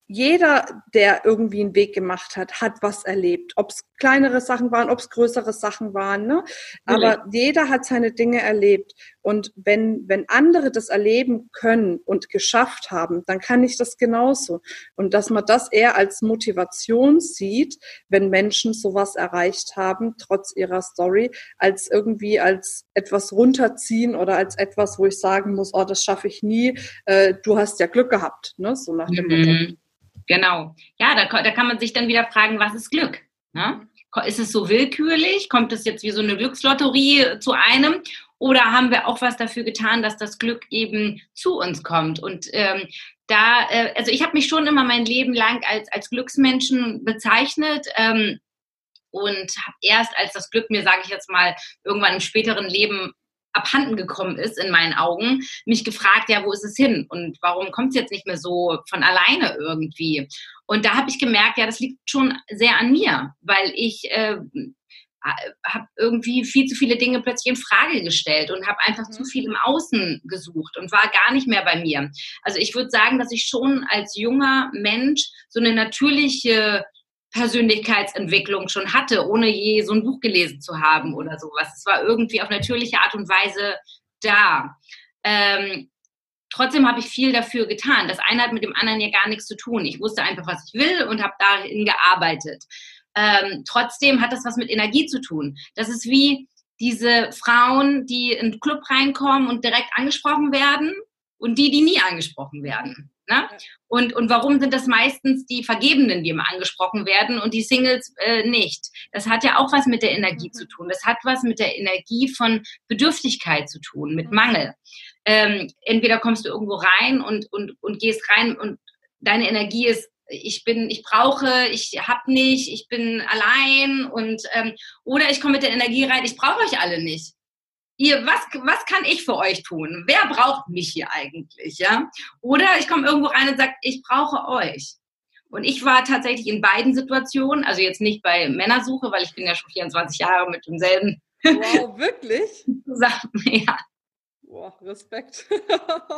jeder, der irgendwie einen Weg gemacht hat, hat was erlebt. Ob es kleinere Sachen waren, ob es größere Sachen waren. Ne? Aber jeder hat seine Dinge erlebt. Und wenn, wenn andere das erleben können und geschafft haben, dann kann ich das genauso. Und dass man das eher als Motivation sieht, wenn Menschen sowas erreicht haben, trotz ihrer Story, als irgendwie als etwas runterziehen oder als etwas, wo ich sagen muss, oh, das schaffe ich nie, äh, du hast ja Glück gehabt, ne? so nach dem mhm. Motto. Genau. Ja, da, da kann man sich dann wieder fragen, was ist Glück? Ne? Ist es so willkürlich? Kommt es jetzt wie so eine Glückslotterie zu einem? Oder haben wir auch was dafür getan, dass das Glück eben zu uns kommt? Und ähm, da, äh, also ich habe mich schon immer mein Leben lang als, als Glücksmenschen bezeichnet. Ähm, und habe erst, als das Glück mir, sage ich jetzt mal, irgendwann im späteren Leben abhanden gekommen ist in meinen Augen, mich gefragt, ja, wo ist es hin und warum kommt es jetzt nicht mehr so von alleine irgendwie? Und da habe ich gemerkt, ja, das liegt schon sehr an mir, weil ich äh, habe irgendwie viel zu viele Dinge plötzlich in Frage gestellt und habe einfach zu mhm. viel im Außen gesucht und war gar nicht mehr bei mir. Also ich würde sagen, dass ich schon als junger Mensch so eine natürliche Persönlichkeitsentwicklung schon hatte, ohne je so ein Buch gelesen zu haben oder sowas. Es war irgendwie auf natürliche Art und Weise da. Ähm, trotzdem habe ich viel dafür getan. Das eine hat mit dem anderen ja gar nichts zu tun. Ich wusste einfach, was ich will und habe dahin gearbeitet. Ähm, trotzdem hat das was mit Energie zu tun. Das ist wie diese Frauen, die in den Club reinkommen und direkt angesprochen werden und die, die nie angesprochen werden. Ne? Und, und warum sind das meistens die Vergebenen, die immer angesprochen werden und die Singles äh, nicht? Das hat ja auch was mit der Energie mhm. zu tun. Das hat was mit der Energie von Bedürftigkeit zu tun, mit mhm. Mangel. Ähm, entweder kommst du irgendwo rein und, und, und gehst rein und deine Energie ist ich bin, ich brauche, ich hab nicht, ich bin allein und ähm, oder ich komme mit der Energie rein, ich brauche euch alle nicht ihr, was, was kann ich für euch tun? Wer braucht mich hier eigentlich? Ja? Oder ich komme irgendwo rein und sage, ich brauche euch. Und ich war tatsächlich in beiden Situationen, also jetzt nicht bei Männersuche, weil ich bin ja schon 24 Jahre mit demselben. Wow, wirklich? ja. Boah, Respekt.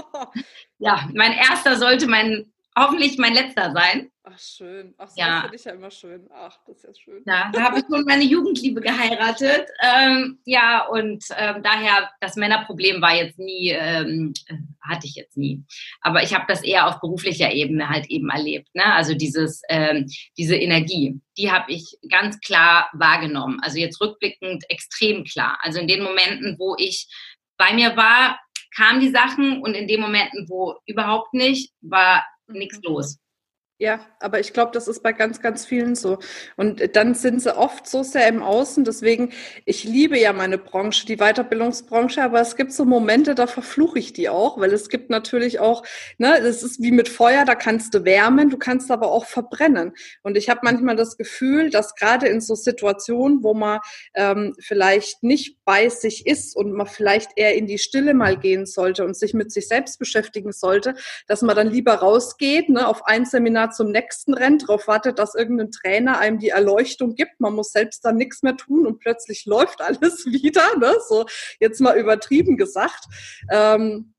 ja, mein erster sollte mein hoffentlich mein letzter sein. Ach, schön. Ach, so ja. finde ich ja immer schön. Ach, das ist ja schön. Ja, da habe ich schon meine Jugendliebe geheiratet. Ähm, ja, und ähm, daher, das Männerproblem war jetzt nie, ähm, hatte ich jetzt nie. Aber ich habe das eher auf beruflicher Ebene halt eben erlebt. Ne? Also dieses, ähm, diese Energie, die habe ich ganz klar wahrgenommen. Also jetzt rückblickend extrem klar. Also in den Momenten, wo ich bei mir war, kamen die Sachen und in den Momenten, wo überhaupt nicht, war nichts los. Ja, aber ich glaube, das ist bei ganz, ganz vielen so. Und dann sind sie oft so sehr im Außen. Deswegen, ich liebe ja meine Branche, die Weiterbildungsbranche, aber es gibt so Momente, da verfluche ich die auch, weil es gibt natürlich auch, ne, das ist wie mit Feuer, da kannst du wärmen, du kannst aber auch verbrennen. Und ich habe manchmal das Gefühl, dass gerade in so Situationen, wo man ähm, vielleicht nicht bei sich ist und man vielleicht eher in die Stille mal gehen sollte und sich mit sich selbst beschäftigen sollte, dass man dann lieber rausgeht, ne, auf ein Seminar zum nächsten rennt, darauf wartet, dass irgendein Trainer einem die Erleuchtung gibt. Man muss selbst dann nichts mehr tun und plötzlich läuft alles wieder. Ne? So jetzt mal übertrieben gesagt. Ähm,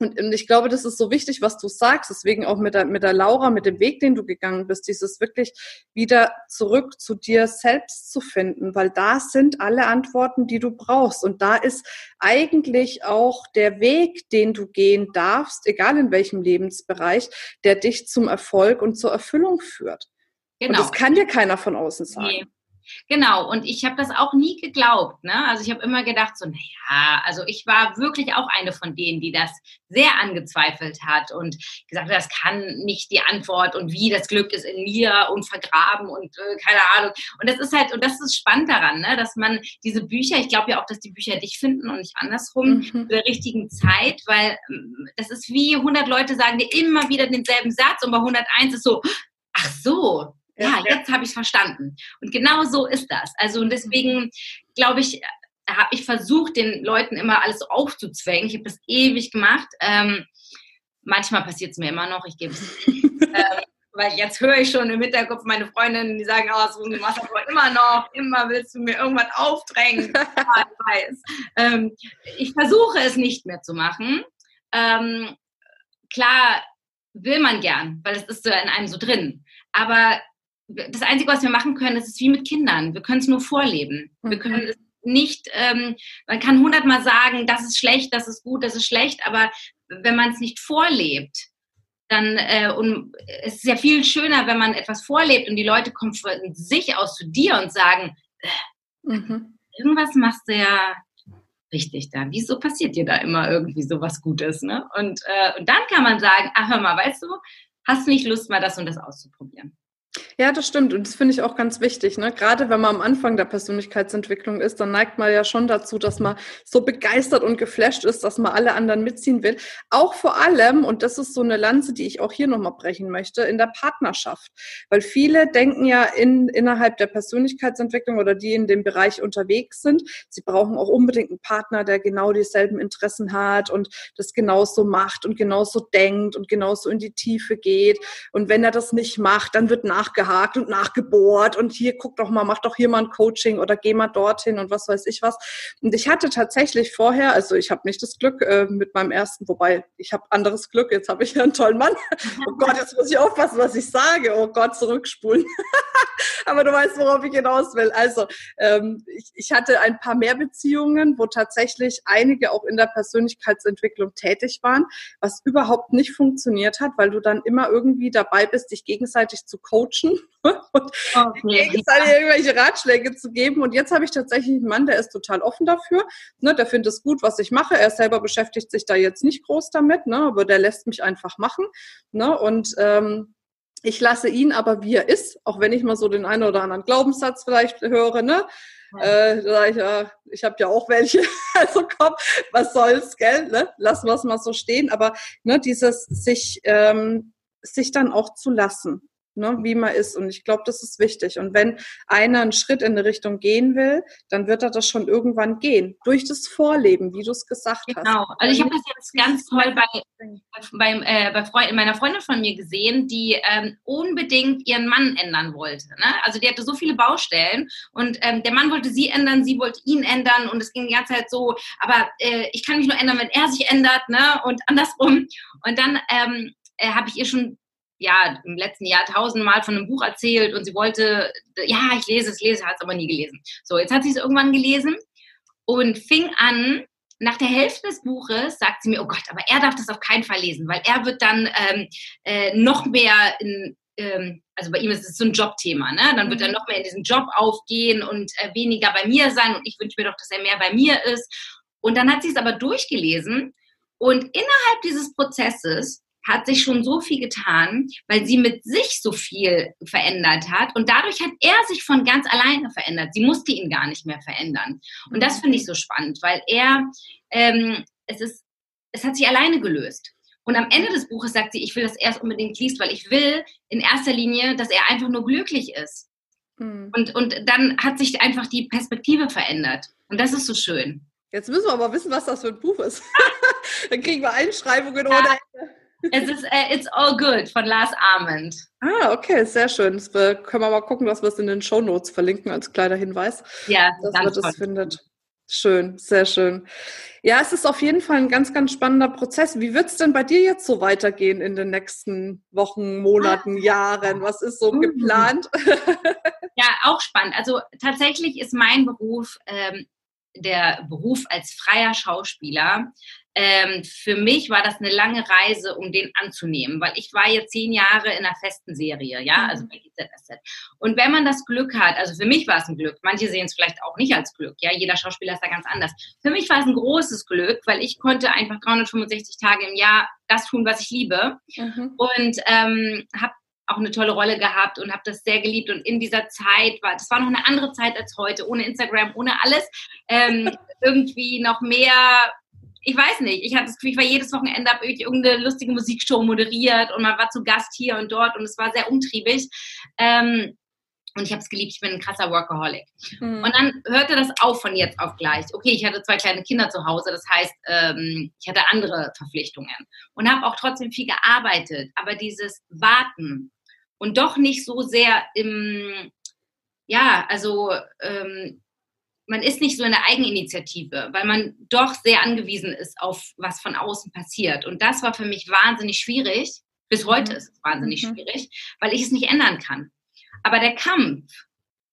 und, ich glaube, das ist so wichtig, was du sagst. Deswegen auch mit der, mit der Laura, mit dem Weg, den du gegangen bist, dieses wirklich wieder zurück zu dir selbst zu finden, weil da sind alle Antworten, die du brauchst. Und da ist eigentlich auch der Weg, den du gehen darfst, egal in welchem Lebensbereich, der dich zum Erfolg und zur Erfüllung führt. Genau. Und das kann dir keiner von außen sagen. Nee. Genau, und ich habe das auch nie geglaubt. Ne? Also ich habe immer gedacht, so, naja, also ich war wirklich auch eine von denen, die das sehr angezweifelt hat und gesagt, das kann nicht die Antwort und wie das Glück ist in mir und vergraben und äh, keine Ahnung. Und das ist halt, und das ist spannend daran, ne? dass man diese Bücher, ich glaube ja auch, dass die Bücher dich finden und nicht andersrum, mhm. der richtigen Zeit, weil ähm, das ist wie 100 Leute sagen dir immer wieder denselben Satz und bei 101 ist so, ach so, ja, jetzt habe ich es verstanden. Und genau so ist das. Also und deswegen glaube ich, habe ich versucht, den Leuten immer alles aufzuzwängen. Ich habe das ewig gemacht. Ähm, manchmal passiert es mir immer noch, ich gebe es. ähm, weil jetzt höre ich schon im Hinterkopf meine Freundinnen, die sagen, oh, so machst du aber immer noch, immer willst du mir irgendwas aufdrängen. ja, ich weiß. Ähm, ich versuche es nicht mehr zu machen. Ähm, klar, will man gern, weil es ist so in einem so drin. Aber das Einzige, was wir machen können, ist es wie mit Kindern. Wir können es nur vorleben. Wir mhm. können es nicht, ähm, man kann hundertmal sagen, das ist schlecht, das ist gut, das ist schlecht, aber wenn man es nicht vorlebt, dann äh, und es ist ja viel schöner, wenn man etwas vorlebt und die Leute kommen von sich aus zu dir und sagen, äh, mhm. irgendwas machst du ja richtig da. Wieso passiert dir da immer irgendwie so was Gutes? Ne? Und, äh, und dann kann man sagen, ach hör mal, weißt du, hast du nicht Lust, mal das und das auszuprobieren? Ja, das stimmt. Und das finde ich auch ganz wichtig. Ne? Gerade wenn man am Anfang der Persönlichkeitsentwicklung ist, dann neigt man ja schon dazu, dass man so begeistert und geflasht ist, dass man alle anderen mitziehen will. Auch vor allem, und das ist so eine Lanze, die ich auch hier nochmal brechen möchte, in der Partnerschaft. Weil viele denken ja in, innerhalb der Persönlichkeitsentwicklung oder die in dem Bereich unterwegs sind, sie brauchen auch unbedingt einen Partner, der genau dieselben Interessen hat und das genauso macht und genauso denkt und genauso in die Tiefe geht. Und wenn er das nicht macht, dann wird nach nachgehakt und nachgebohrt und hier guck doch mal, mach doch hier mal ein Coaching oder geh mal dorthin und was weiß ich was. Und ich hatte tatsächlich vorher, also ich habe nicht das Glück äh, mit meinem ersten, wobei ich habe anderes Glück, jetzt habe ich ja einen tollen Mann. Oh Gott, jetzt muss ich aufpassen, was ich sage. Oh Gott, zurückspulen. Aber du weißt, worauf ich hinaus will. Also ähm, ich, ich hatte ein paar mehr Beziehungen, wo tatsächlich einige auch in der Persönlichkeitsentwicklung tätig waren, was überhaupt nicht funktioniert hat, weil du dann immer irgendwie dabei bist, dich gegenseitig zu coachen und okay, irgendwelche Ratschläge zu geben. Und jetzt habe ich tatsächlich einen Mann, der ist total offen dafür. Ne, der findet es gut, was ich mache. Er selber beschäftigt sich da jetzt nicht groß damit, ne, aber der lässt mich einfach machen. Ne, und ähm, ich lasse ihn aber, wie er ist, auch wenn ich mal so den einen oder anderen Glaubenssatz vielleicht höre, ne? Ja. Äh, ich, äh, ich habe ja auch welche, also komm, was soll's, gell? Ne? Lassen wir es mal so stehen. Aber ne, dieses sich, ähm, sich dann auch zu lassen ne, wie man ist. Und ich glaube, das ist wichtig. Und wenn einer einen Schritt in eine Richtung gehen will, dann wird er das schon irgendwann gehen. Durch das Vorleben, wie du es gesagt genau. hast. Genau. Also ich habe das jetzt ganz toll bei, bei, äh, bei Freund, meiner Freundin von mir gesehen, die ähm, unbedingt ihren Mann ändern wollte. Ne? Also die hatte so viele Baustellen und ähm, der Mann wollte sie ändern, sie wollte ihn ändern und es ging die ganze Zeit so, aber äh, ich kann mich nur ändern, wenn er sich ändert ne? und andersrum. Und dann ähm, äh, habe ich ihr schon ja, im letzten Jahr tausendmal von einem Buch erzählt und sie wollte, ja, ich lese es, lese, hat es aber nie gelesen. So, jetzt hat sie es irgendwann gelesen und fing an, nach der Hälfte des Buches sagt sie mir, oh Gott, aber er darf das auf keinen Fall lesen, weil er wird dann ähm, äh, noch mehr in, ähm, also bei ihm ist es so ein Jobthema, ne? Dann wird er mhm. noch mehr in diesen Job aufgehen und äh, weniger bei mir sein und ich wünsche mir doch, dass er mehr bei mir ist. Und dann hat sie es aber durchgelesen und innerhalb dieses Prozesses hat sich schon so viel getan, weil sie mit sich so viel verändert hat und dadurch hat er sich von ganz alleine verändert. Sie musste ihn gar nicht mehr verändern. Und das finde ich so spannend, weil er, ähm, es ist, es hat sich alleine gelöst. Und am Ende des Buches sagt sie, ich will, dass er es unbedingt liest, weil ich will in erster Linie, dass er einfach nur glücklich ist. Mhm. Und, und dann hat sich einfach die Perspektive verändert. Und das ist so schön. Jetzt müssen wir aber wissen, was das für ein Buch ist. dann kriegen wir Einschreibungen ja. ohne Ende. Es ist uh, It's All Good von Lars Armand. Ah, okay, sehr schön. Das wir, können wir mal gucken, dass wir es in den Show Notes verlinken als kleiner Hinweis. Ja, dass man das findet. Schön, sehr schön. Ja, es ist auf jeden Fall ein ganz, ganz spannender Prozess. Wie wird es denn bei dir jetzt so weitergehen in den nächsten Wochen, Monaten, ah. Jahren? Was ist so mhm. geplant? Ja, auch spannend. Also tatsächlich ist mein Beruf ähm, der Beruf als freier Schauspieler ähm, für mich war das eine lange Reise, um den anzunehmen, weil ich war jetzt zehn Jahre in einer festen Serie, ja, also bei GZSZ. Und wenn man das Glück hat, also für mich war es ein Glück, manche sehen es vielleicht auch nicht als Glück, ja, jeder Schauspieler ist da ganz anders. Für mich war es ein großes Glück, weil ich konnte einfach 365 Tage im Jahr das tun, was ich liebe mhm. und ähm, habe auch eine tolle Rolle gehabt und habe das sehr geliebt. Und in dieser Zeit war, das war noch eine andere Zeit als heute, ohne Instagram, ohne alles, ähm, irgendwie noch mehr ich weiß nicht, ich hatte das Gefühl, ich war jedes Wochenende, habe irgendeine lustige Musikshow moderiert und man war zu Gast hier und dort und es war sehr umtriebig. Ähm, und ich habe es geliebt, ich bin ein krasser Workaholic. Mhm. Und dann hörte das auf von jetzt auf gleich. Okay, ich hatte zwei kleine Kinder zu Hause, das heißt, ähm, ich hatte andere Verpflichtungen und habe auch trotzdem viel gearbeitet. Aber dieses Warten und doch nicht so sehr im, ja, also ähm, man ist nicht so in der Eigeninitiative, weil man doch sehr angewiesen ist auf was von außen passiert. Und das war für mich wahnsinnig schwierig, Bis heute mhm. ist es wahnsinnig mhm. schwierig, weil ich es nicht ändern kann. Aber der Kampf,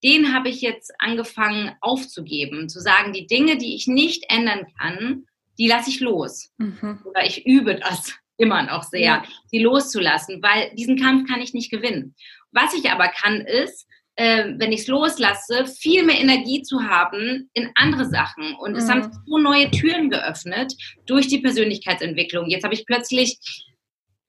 den habe ich jetzt angefangen aufzugeben, zu sagen, die Dinge, die ich nicht ändern kann, die lasse ich los. Mhm. Oder ich übe das immer noch sehr, ja. sie loszulassen, weil diesen Kampf kann ich nicht gewinnen. Was ich aber kann, ist, äh, wenn ich es loslasse, viel mehr Energie zu haben in andere Sachen. Und es haben mhm. so neue Türen geöffnet durch die Persönlichkeitsentwicklung. Jetzt habe ich plötzlich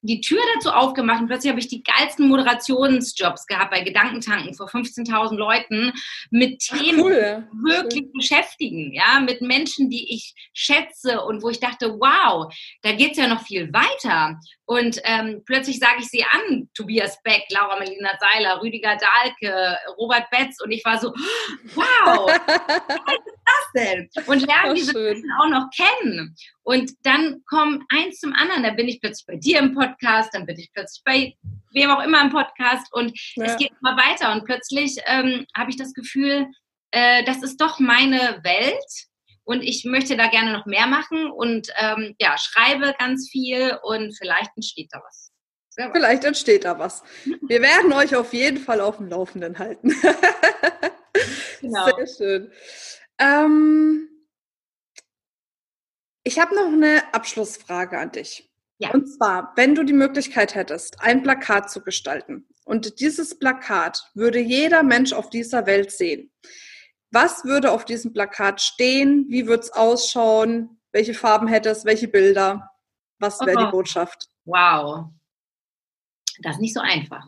die Tür dazu aufgemacht und plötzlich habe ich die geilsten Moderationsjobs gehabt bei Gedankentanken vor 15.000 Leuten mit Themen, cool. wirklich Schön. beschäftigen, ja, mit Menschen, die ich schätze und wo ich dachte, wow, da geht es ja noch viel weiter. Und ähm, plötzlich sage ich sie an, Tobias Beck, Laura Melina Seiler, Rüdiger Dahlke, Robert Betz und ich war so, wow, was ist das denn? Und lerne diese Menschen auch noch kennen. Und dann kommt eins zum anderen, dann bin ich plötzlich bei dir im Podcast, dann bin ich plötzlich bei wem auch immer im Podcast und ja. es geht immer weiter und plötzlich ähm, habe ich das Gefühl, äh, das ist doch meine Welt und ich möchte da gerne noch mehr machen und ähm, ja, schreibe ganz viel und vielleicht entsteht da was. Vielleicht entsteht da was. Wir werden euch auf jeden Fall auf dem Laufenden halten. genau. Sehr schön. Ähm, ich habe noch eine Abschlussfrage an dich. Ja. Und zwar, wenn du die Möglichkeit hättest, ein Plakat zu gestalten und dieses Plakat würde jeder Mensch auf dieser Welt sehen, was würde auf diesem Plakat stehen? Wie würde es ausschauen? Welche Farben hätte es? Welche Bilder? Was wäre oh. die Botschaft? Wow. Das ist nicht so einfach.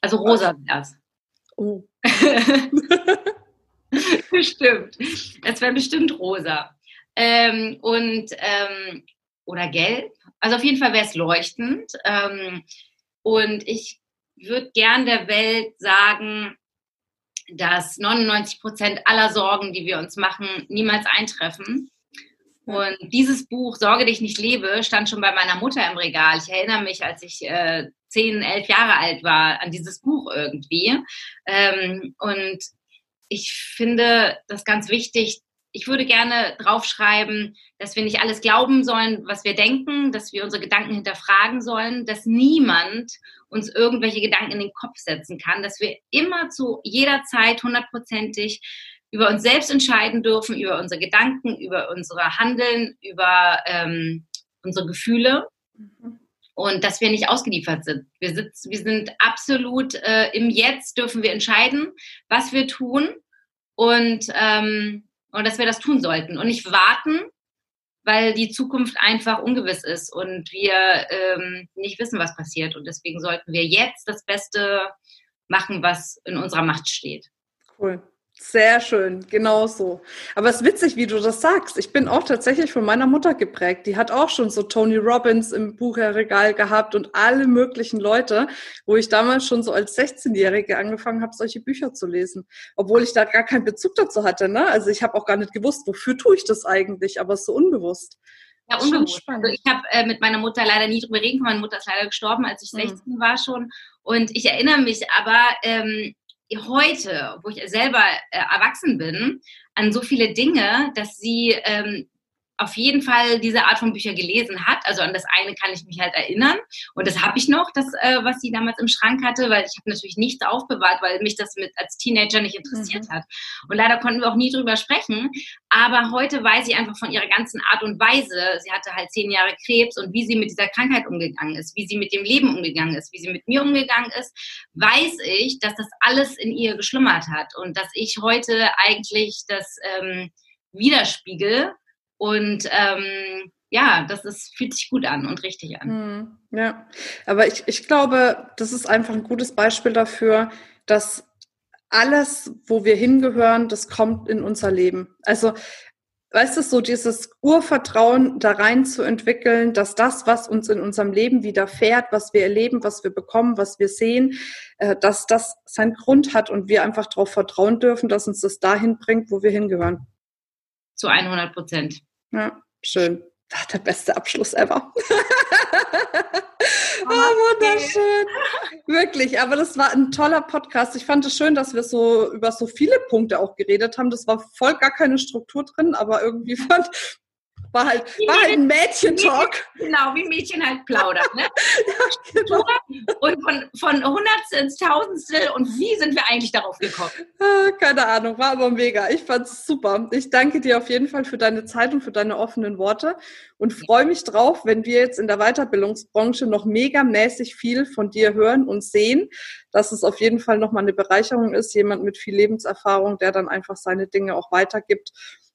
Also rosa wäre es. Oh. bestimmt. Es wäre bestimmt rosa. Ähm, und ähm, oder gelb. Also auf jeden Fall wäre es leuchtend. Ähm, und ich würde gern der Welt sagen, dass 99 Prozent aller Sorgen, die wir uns machen, niemals eintreffen. Und dieses Buch, Sorge dich nicht lebe, stand schon bei meiner Mutter im Regal. Ich erinnere mich, als ich äh, zehn, elf Jahre alt war, an dieses Buch irgendwie. Ähm, und ich finde das ganz wichtig. Ich würde gerne draufschreiben, dass wir nicht alles glauben sollen, was wir denken, dass wir unsere Gedanken hinterfragen sollen, dass niemand uns irgendwelche Gedanken in den Kopf setzen kann, dass wir immer zu jeder Zeit hundertprozentig über uns selbst entscheiden dürfen, über unsere Gedanken, über unsere Handeln, über ähm, unsere Gefühle. Und dass wir nicht ausgeliefert sind. Wir, sitzen, wir sind absolut äh, im Jetzt, dürfen wir entscheiden, was wir tun und, ähm, und dass wir das tun sollten und nicht warten, weil die Zukunft einfach ungewiss ist und wir ähm, nicht wissen, was passiert. Und deswegen sollten wir jetzt das Beste machen, was in unserer Macht steht. Cool. Sehr schön, genau so. Aber es ist witzig, wie du das sagst. Ich bin auch tatsächlich von meiner Mutter geprägt. Die hat auch schon so Tony Robbins im Buchregal gehabt und alle möglichen Leute, wo ich damals schon so als 16-Jährige angefangen habe, solche Bücher zu lesen. Obwohl ich da gar keinen Bezug dazu hatte. Ne? Also ich habe auch gar nicht gewusst, wofür tue ich das eigentlich, aber es ist so unbewusst. Ja, unbewusst. Also ich habe äh, mit meiner Mutter leider nie drüber reden können. Meine Mutter ist leider gestorben, als ich 16 mhm. war schon. Und ich erinnere mich aber, ähm, heute, wo ich selber äh, erwachsen bin, an so viele Dinge, dass sie ähm, auf jeden Fall diese Art von Bücher gelesen hat. Also an das eine kann ich mich halt erinnern. Und das habe ich noch, das, äh, was sie damals im Schrank hatte, weil ich habe natürlich nichts aufbewahrt, weil mich das mit als Teenager nicht interessiert mhm. hat. Und leider konnten wir auch nie drüber sprechen. Aber heute weiß ich einfach von ihrer ganzen Art und Weise. Sie hatte halt zehn Jahre Krebs und wie sie mit dieser Krankheit umgegangen ist, wie sie mit dem Leben umgegangen ist, wie sie mit mir umgegangen ist, weiß ich, dass das alles in ihr geschlummert hat und dass ich heute eigentlich das ähm, widerspiegel und ähm, ja, das ist, fühlt sich gut an und richtig an. Hm, ja, aber ich, ich glaube, das ist einfach ein gutes Beispiel dafür, dass alles, wo wir hingehören, das kommt in unser Leben. Also, weißt du, so dieses Urvertrauen da rein zu entwickeln, dass das, was uns in unserem Leben widerfährt, was wir erleben, was wir bekommen, was wir sehen, äh, dass das seinen Grund hat und wir einfach darauf vertrauen dürfen, dass uns das dahin bringt, wo wir hingehören zu 100 Prozent. Ja, schön. Ach, der beste Abschluss ever. oh, wunderschön. Wirklich, aber das war ein toller Podcast. Ich fand es schön, dass wir so über so viele Punkte auch geredet haben. Das war voll gar keine Struktur drin, aber irgendwie fand, War halt, war halt ein Mädchentalk. Genau, wie Mädchen halt plaudern. Ne? ja, genau. Und von, von Hundertstel ins Tausendstel. Und wie sind wir eigentlich darauf gekommen? Ah, keine Ahnung, war aber mega. Ich fand es super. Ich danke dir auf jeden Fall für deine Zeit und für deine offenen Worte und freue mich drauf, wenn wir jetzt in der Weiterbildungsbranche noch megamäßig viel von dir hören und sehen, dass es auf jeden Fall nochmal eine Bereicherung ist, jemand mit viel Lebenserfahrung, der dann einfach seine Dinge auch weitergibt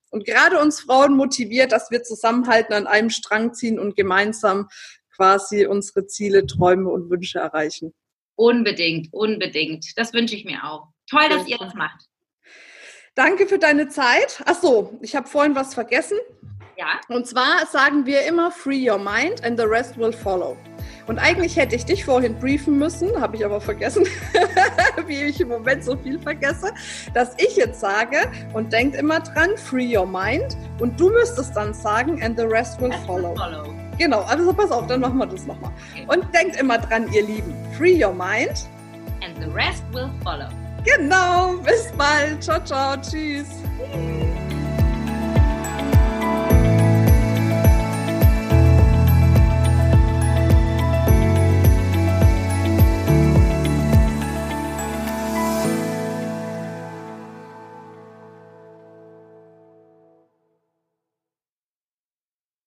und gerade uns Frauen motiviert, dass wir zusammenhalten, an einem Strang ziehen und gemeinsam quasi unsere Ziele, Träume und Wünsche erreichen. Unbedingt, unbedingt. Das wünsche ich mir auch. Toll, dass ihr das macht. Danke für deine Zeit. Ach so, ich habe vorhin was vergessen. Ja. Und zwar sagen wir immer free your mind and the rest will follow. Und eigentlich hätte ich dich vorhin briefen müssen, habe ich aber vergessen, wie ich im Moment so viel vergesse, dass ich jetzt sage und denkt immer dran, free your mind und du müsstest dann sagen and the rest will follow. follow. Genau, also pass auf, dann machen wir das nochmal. Okay. Und denkt immer dran, ihr Lieben, free your mind and the rest will follow. Genau, bis bald. Ciao, ciao, tschüss. tschüss.